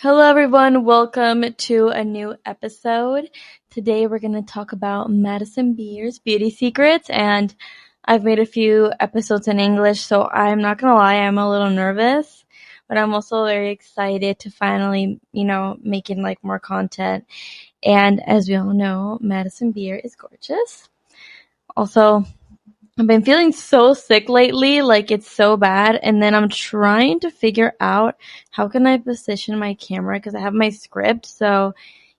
Hello, everyone. Welcome to a new episode. Today, we're going to talk about Madison Beer's beauty secrets, and I've made a few episodes in English, so I'm not going to lie, I'm a little nervous, but I'm also very excited to finally, you know, making like more content. And as we all know, Madison Beer is gorgeous. Also, I've been feeling so sick lately, like it's so bad, and then I'm trying to figure out how can I position my camera because I have my script. So,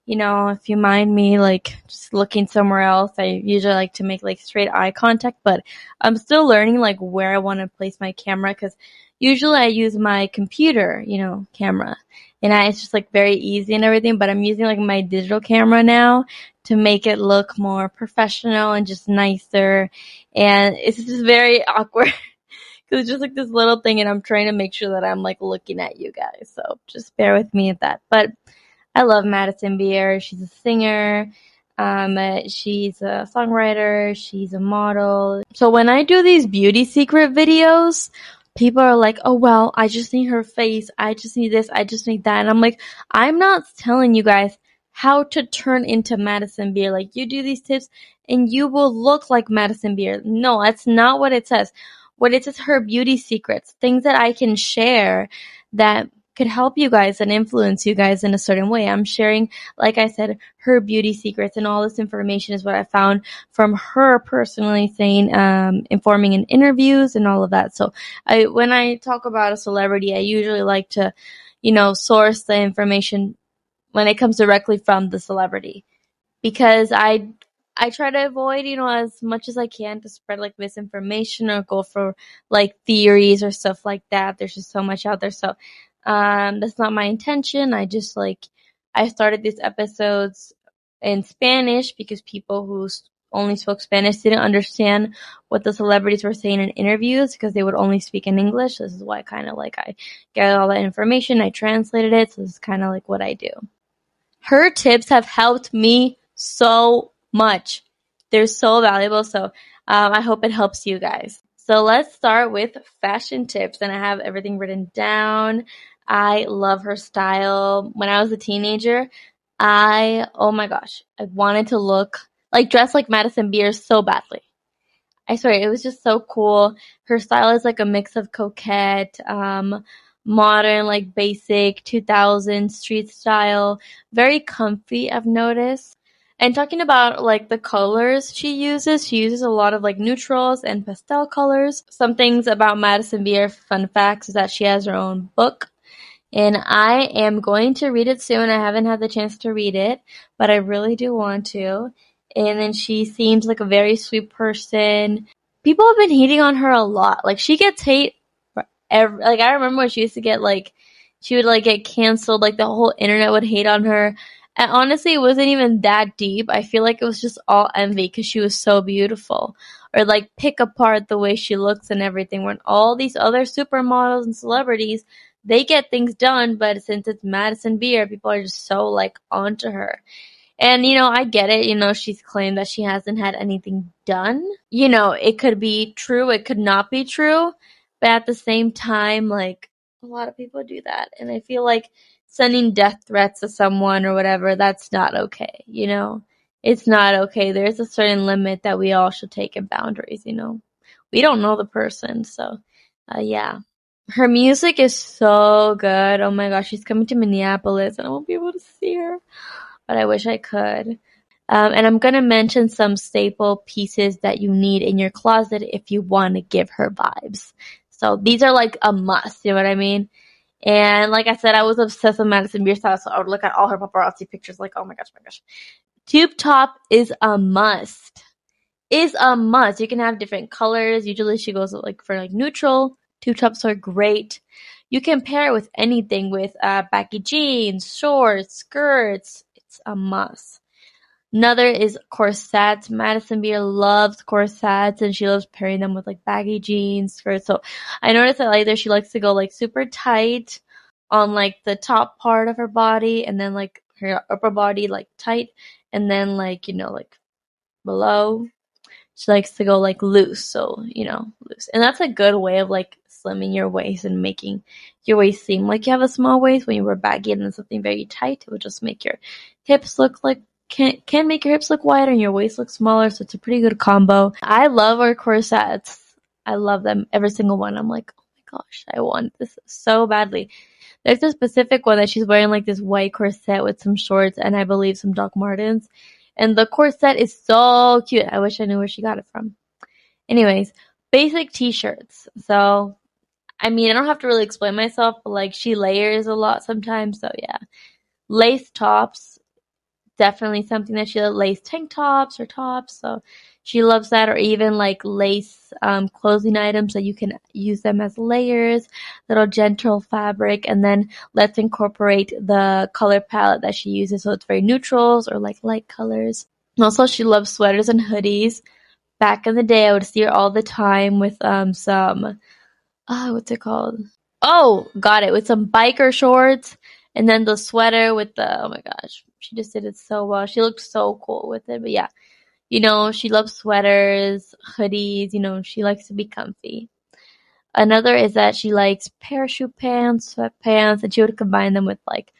you know, if you mind me like just looking somewhere else, I usually like to make like straight eye contact, but I'm still learning like where I want to place my camera because usually I use my computer, you know, camera. And I, it's just like very easy and everything, but I'm using like my digital camera now to make it look more professional and just nicer. And it's just very awkward because it's just like this little thing and I'm trying to make sure that I'm like looking at you guys. So just bear with me at that. But I love Madison Beer. She's a singer. Um, she's a songwriter. She's a model. So when I do these beauty secret videos, people are like, oh, well, I just need her face. I just need this. I just need that. And I'm like, I'm not telling you guys how to turn into Madison Beer. Like, you do these tips and you will look like Madison Beer. No, that's not what it says. What it says, her beauty secrets, things that I can share that could help you guys and influence you guys in a certain way. I'm sharing, like I said, her beauty secrets and all this information is what I found from her personally saying, um, informing in interviews and all of that. So I, when I talk about a celebrity, I usually like to, you know, source the information when it comes directly from the celebrity because I I try to avoid, you know, as much as I can to spread like misinformation or go for like theories or stuff like that. There's just so much out there. So um, that's not my intention. I just like, I started these episodes in Spanish because people who only spoke Spanish didn't understand what the celebrities were saying in interviews because they would only speak in English. This is why kind of like I get all that information. I translated it. So this is kind of like what I do. Her tips have helped me so much. They're so valuable. So um, I hope it helps you guys. So let's start with fashion tips. And I have everything written down. I love her style. When I was a teenager, I, oh my gosh, I wanted to look like dress like Madison Beer so badly. I swear, it was just so cool. Her style is like a mix of coquette, um, modern, like basic 2000 street style. Very comfy, I've noticed. And talking about like the colors she uses, she uses a lot of like neutrals and pastel colors. Some things about Madison Beer, fun facts, is that she has her own book. And I am going to read it soon. I haven't had the chance to read it, but I really do want to. And then she seems like a very sweet person. People have been hating on her a lot. Like she gets hate every, like I remember when she used to get like, she would like get canceled, like the whole internet would hate on her and honestly, it wasn't even that deep. I feel like it was just all envy because she was so beautiful. Or like pick apart the way she looks and everything. When all these other supermodels and celebrities, they get things done, but since it's Madison Beer, people are just so like onto her. And you know, I get it. You know, she's claimed that she hasn't had anything done. You know, it could be true, it could not be true. But at the same time, like a lot of people do that. And I feel like sending death threats to someone or whatever, that's not okay, you know? It's not okay. There's a certain limit that we all should take in boundaries, you know? We don't know the person, so, uh, yeah. Her music is so good. Oh my gosh, she's coming to Minneapolis and I won't be able to see her, but I wish I could. Um, and I'm gonna mention some staple pieces that you need in your closet if you want to give her vibes. So these are like a must, you know what I mean? And like I said, I was obsessed with Madison Beer style, so I would look at all her paparazzi pictures like, oh my gosh, my gosh. Tube top is a must. Is a must. You can have different colors. Usually she goes like for like neutral, Tube tops are great. You can pair it with anything with uh, baggy jeans, shorts, skirts. It's a must. Another is corsets. Madison Beer loves corsets and she loves pairing them with like baggy jeans, skirts. So I noticed that either she likes to go like super tight on like the top part of her body and then like her upper body like tight and then like, you know, like below. She likes to go like loose, so you know, loose. And that's a good way of like slimming your waist and making your waist seem like you have a small waist when you wear baggy and then something very tight. It would just make your hips look like can can make your hips look wider and your waist look smaller, so it's a pretty good combo. I love our corsets. I love them, every single one. I'm like, oh my gosh, I want this so badly. There's a specific one that she's wearing like this white corset with some shorts and I believe some Doc Martens. And the corset is so cute. I wish I knew where she got it from. Anyways, basic t-shirts. So, I mean, I don't have to really explain myself, but like she layers a lot sometimes. So yeah, lace tops, definitely something that she lace tank tops or tops. So she loves that, or even like lace um, clothing items that you can use them as layers, little gentle fabric, and then let's incorporate the color palette that she uses. So it's very neutrals or like light colors. Also, she loves sweaters and hoodies. Back in the day, I would see her all the time with um some, oh, what's it called? Oh, got it, with some biker shorts and then the sweater with the, oh my gosh, she just did it so well. She looked so cool with it. But yeah, you know, she loves sweaters, hoodies, you know, she likes to be comfy. Another is that she likes parachute pants, sweatpants, and she would combine them with like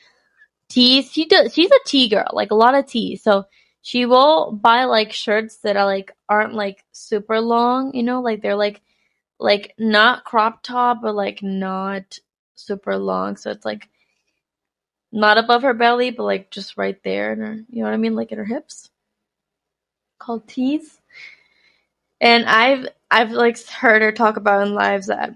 tees. She does, she's a tee girl, like a lot of tees. So she will buy like shirts that are like, aren't like super long, you know, like they're like, like not crop top, but like not super long. So it's like not above her belly, but like just right there in her, you know what I mean? Like in her hips called Tees. And I've I've like heard her talk about in lives that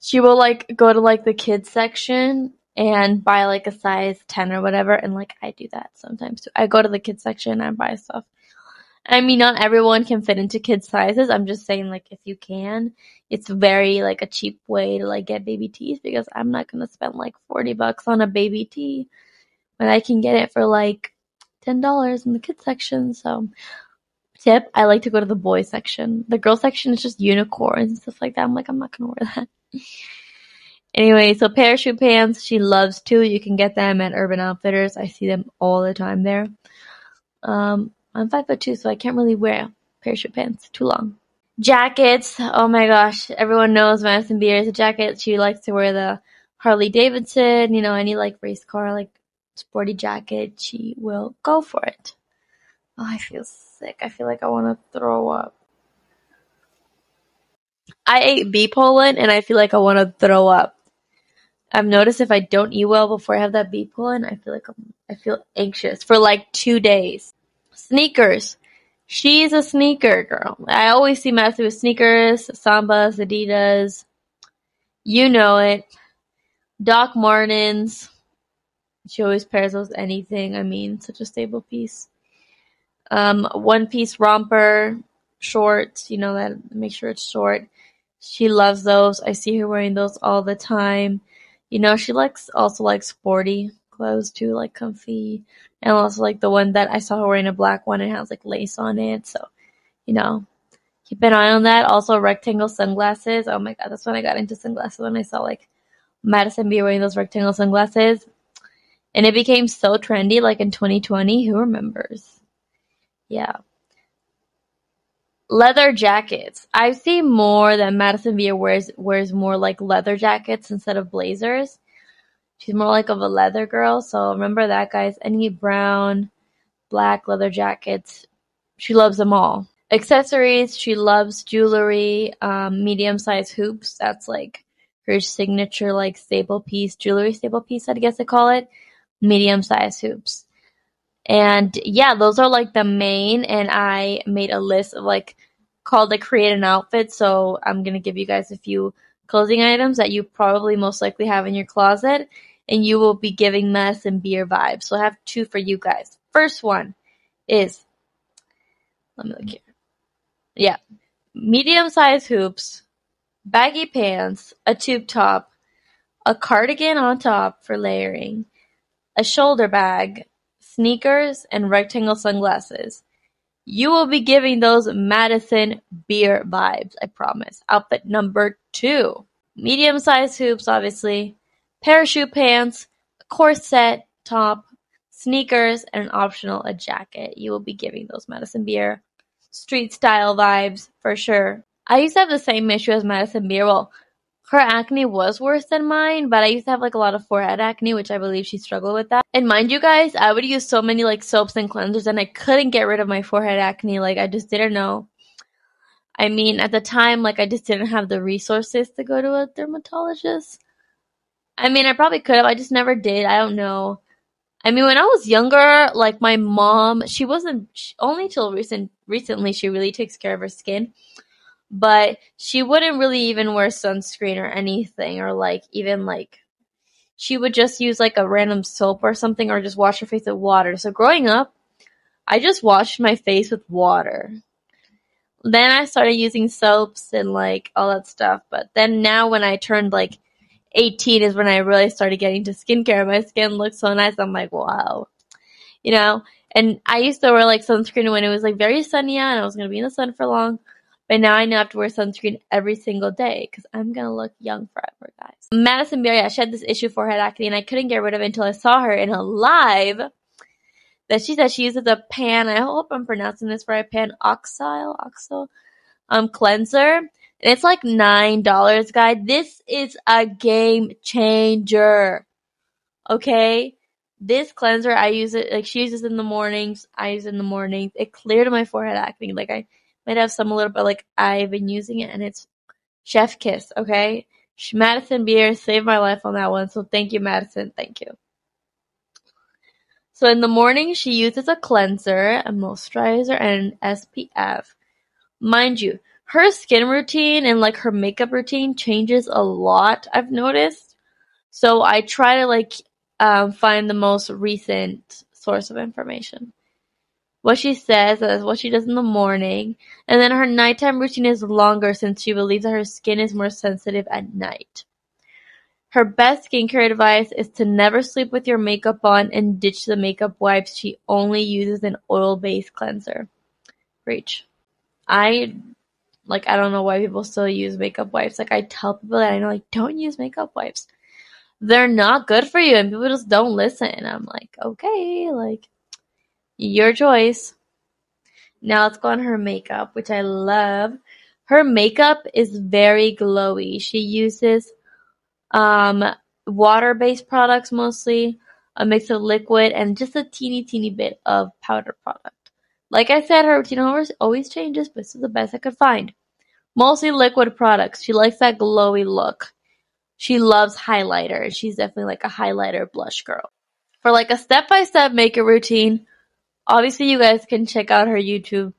she will like go to like the kids section and buy like a size 10 or whatever and like I do that sometimes too. I go to the kids section and I buy stuff. I mean not everyone can fit into kids sizes. I'm just saying like if you can, it's very like a cheap way to like get baby tees because I'm not going to spend like 40 bucks on a baby tee when I can get it for like $10 in the kids section. So, tip, I like to go to the boys section. The girl section is just unicorns and stuff like that. I'm like, I'm not gonna wear that. anyway, so parachute pants, she loves too. You can get them at Urban Outfitters. I see them all the time there. Um, I'm five foot two, so I can't really wear parachute pants too long. Jackets, oh my gosh, everyone knows Madison Beer is a jacket. She likes to wear the Harley Davidson, you know, any like race car, like sporty jacket, she will go for it. Oh, I feel sick. I feel like I want to throw up. I ate bee pollen and I feel like I want to throw up. I've noticed if I don't eat well before I have that bee pollen, I feel like I'm, I feel anxious for like two days. Sneakers. She's a sneaker girl. I always see Matthew with sneakers, Sambas, Adidas. You know it. Doc Martens. She always pairs with anything. I mean, such a stable piece. Um, one piece romper, shorts, you know, that make sure it's short. She loves those. I see her wearing those all the time. You know, she likes also like sporty clothes too, like comfy. And also like the one that I saw her wearing a black one and has like lace on it. So, you know, keep an eye on that. Also rectangle sunglasses. Oh my god, that's when I got into sunglasses when I saw like Madison Beer wearing those rectangle sunglasses. And it became so trendy like in 2020. Who remembers? Yeah. Leather jackets. I see more that Madison Beer wears wears more like leather jackets instead of blazers. She's more like of a leather girl, so remember that guys. Any brown, black leather jackets. She loves them all. Accessories, she loves jewelry, um, medium sized hoops. That's like her signature like staple piece, jewelry staple piece, I guess I call it medium size hoops. And yeah, those are like the main. And I made a list of like called the create an outfit. So I'm going to give you guys a few clothing items that you probably most likely have in your closet. And you will be giving Madison Beer vibes. So I have two for you guys. First one is, let me look here. Yeah, medium size hoops baggy pants, a tube top, a cardigan on top for layering, a shoulder bag, sneakers, and rectangle sunglasses. You will be giving those Madison Beer vibes, I promise. Outfit number two. Medium sized hoops, obviously, parachute pants, a corset top, sneakers, and an optional a jacket. You will be giving those Madison Beer street style vibes for sure. I used to have the same issue as Madison Beer. Well, her acne was worse than mine, but I used to have like a lot of forehead acne, which I believe she struggled with that. And mind you guys, I would use so many like soaps and cleansers and I couldn't get rid of my forehead acne. Like I just didn't know. I mean, at the time, like I just didn't have the resources to go to a dermatologist. I mean, I probably could have. I just never did. I don't know. I mean, when I was younger, like my mom, she wasn't she, only till recent recently she really takes care of her skin but she wouldn't really even wear sunscreen or anything or like even like she would just use like a random soap or something or just wash her face with water. So growing up, I just washed my face with water. Then I started using soaps and like all that stuff. But then now when I turned like 18 is when I really started getting to skincare. My skin looks so nice. I'm like, wow. You know, and I used to wear like sunscreen when it was like very sunny out and I was going to be in the sun for long. But now I know I have to wear sunscreen every single day because I'm gonna look young forever, guys. Madison Beer, yeah, she had this issue for head acne, and I couldn't get rid of it until I saw her in a live. That she said she uses a pan. I hope I'm pronouncing this right. Pan oxyle, oxyle, um, cleanser, and it's like nine dollars, guys. This is a game changer. Okay, this cleanser I use it like she uses in the mornings. I use it in the mornings. It cleared my forehead acne. Like I might have some a little bit like I've been using it and it's chef kiss, okay? Madison Beer saved my life on that one, so thank you, Madison. Thank you. So in the morning, she uses a cleanser, a moisturizer, and an SPF. Mind you, her skin routine and like her makeup routine changes a lot, I've noticed. So I try to like um, find the most recent source of information what she says as what she does in the morning, and then her nighttime routine is longer since she believes that her skin is more sensitive at night. Her best skincare advice is to never sleep with your makeup on and ditch the makeup wipes. She only uses an oil-based cleanser. Reach. I like I don't know why people still use makeup wipes. Like I tell people that I know like don't use makeup wipes. They're not good for you and people just don't listen. And I'm like, okay, like your choice. Now let's go on her makeup, which I love. Her makeup is very glowy. She uses um, water-based products mostly, a mix of liquid, and just a teeny, teeny bit of powder product. Like I said, her routine always, always changes, but this is the best I could find. Mostly liquid products. She likes that glowy look. She loves highlighter. She's definitely like a highlighter blush girl. For like a step-by-step makeup routine, obviously you guys can check out her YouTube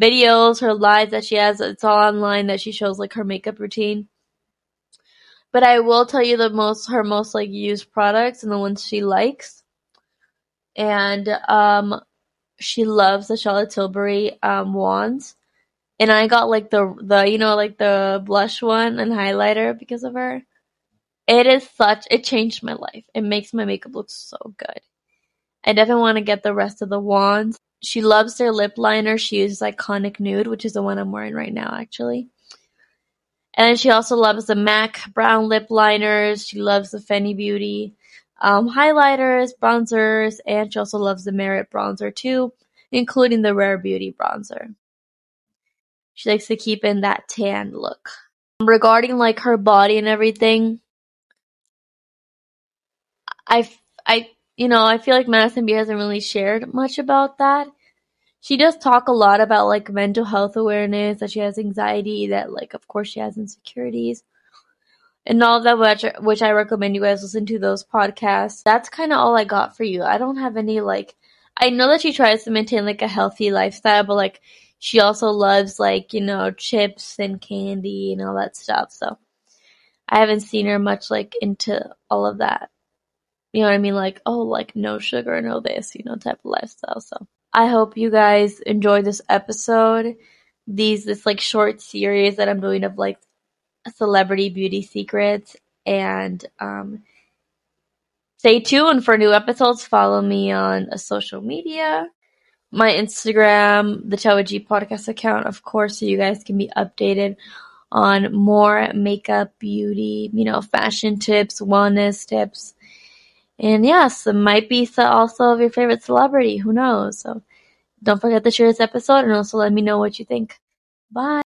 videos, her lives that she has. It's all online that she shows like her makeup routine. But I will tell you the most her most like used products and the ones she likes. And um she loves the Charlotte Tilbury um wands. And I got like the the you know like the blush one and highlighter because of her. It is such it changed my life. It makes my makeup look so good. I definitely want to get the rest of the wands. She loves their lip liner. She uses Iconic Nude, which is the one I'm wearing right now, actually. And she also loves the MAC brown lip liners. She loves the Fenty Beauty um, highlighters, bronzers, and she also loves the Merit bronzer too, including the Rare Beauty bronzer. She likes to keep in that tan look. Regarding like her body and everything, I I you know, I feel like Madison Beer hasn't really shared much about that. She does talk a lot about like mental health awareness, that she has anxiety, that like of course she has insecurities. And all of that, which, which I recommend you guys listen to those podcasts. That's kind of all I got for you. I don't have any like, I know that she tries to maintain like a healthy lifestyle, but like she also loves like, you know, chips and candy and all that stuff. So I haven't seen her much like into all of that. You know what I mean? Like, oh, like no sugar, no this, you know, type of lifestyle. So I hope you guys enjoy this episode. These, this like short series that I'm doing of like celebrity beauty secrets and um, stay tuned for new episodes. Follow me on a social media, my Instagram, the Toa G podcast account, of course, so you guys can be updated on more makeup, beauty, you know, fashion tips, wellness tips. And yes, it might be also of your favorite celebrity. Who knows? So don't forget to share this episode and also let me know what you think. Bye.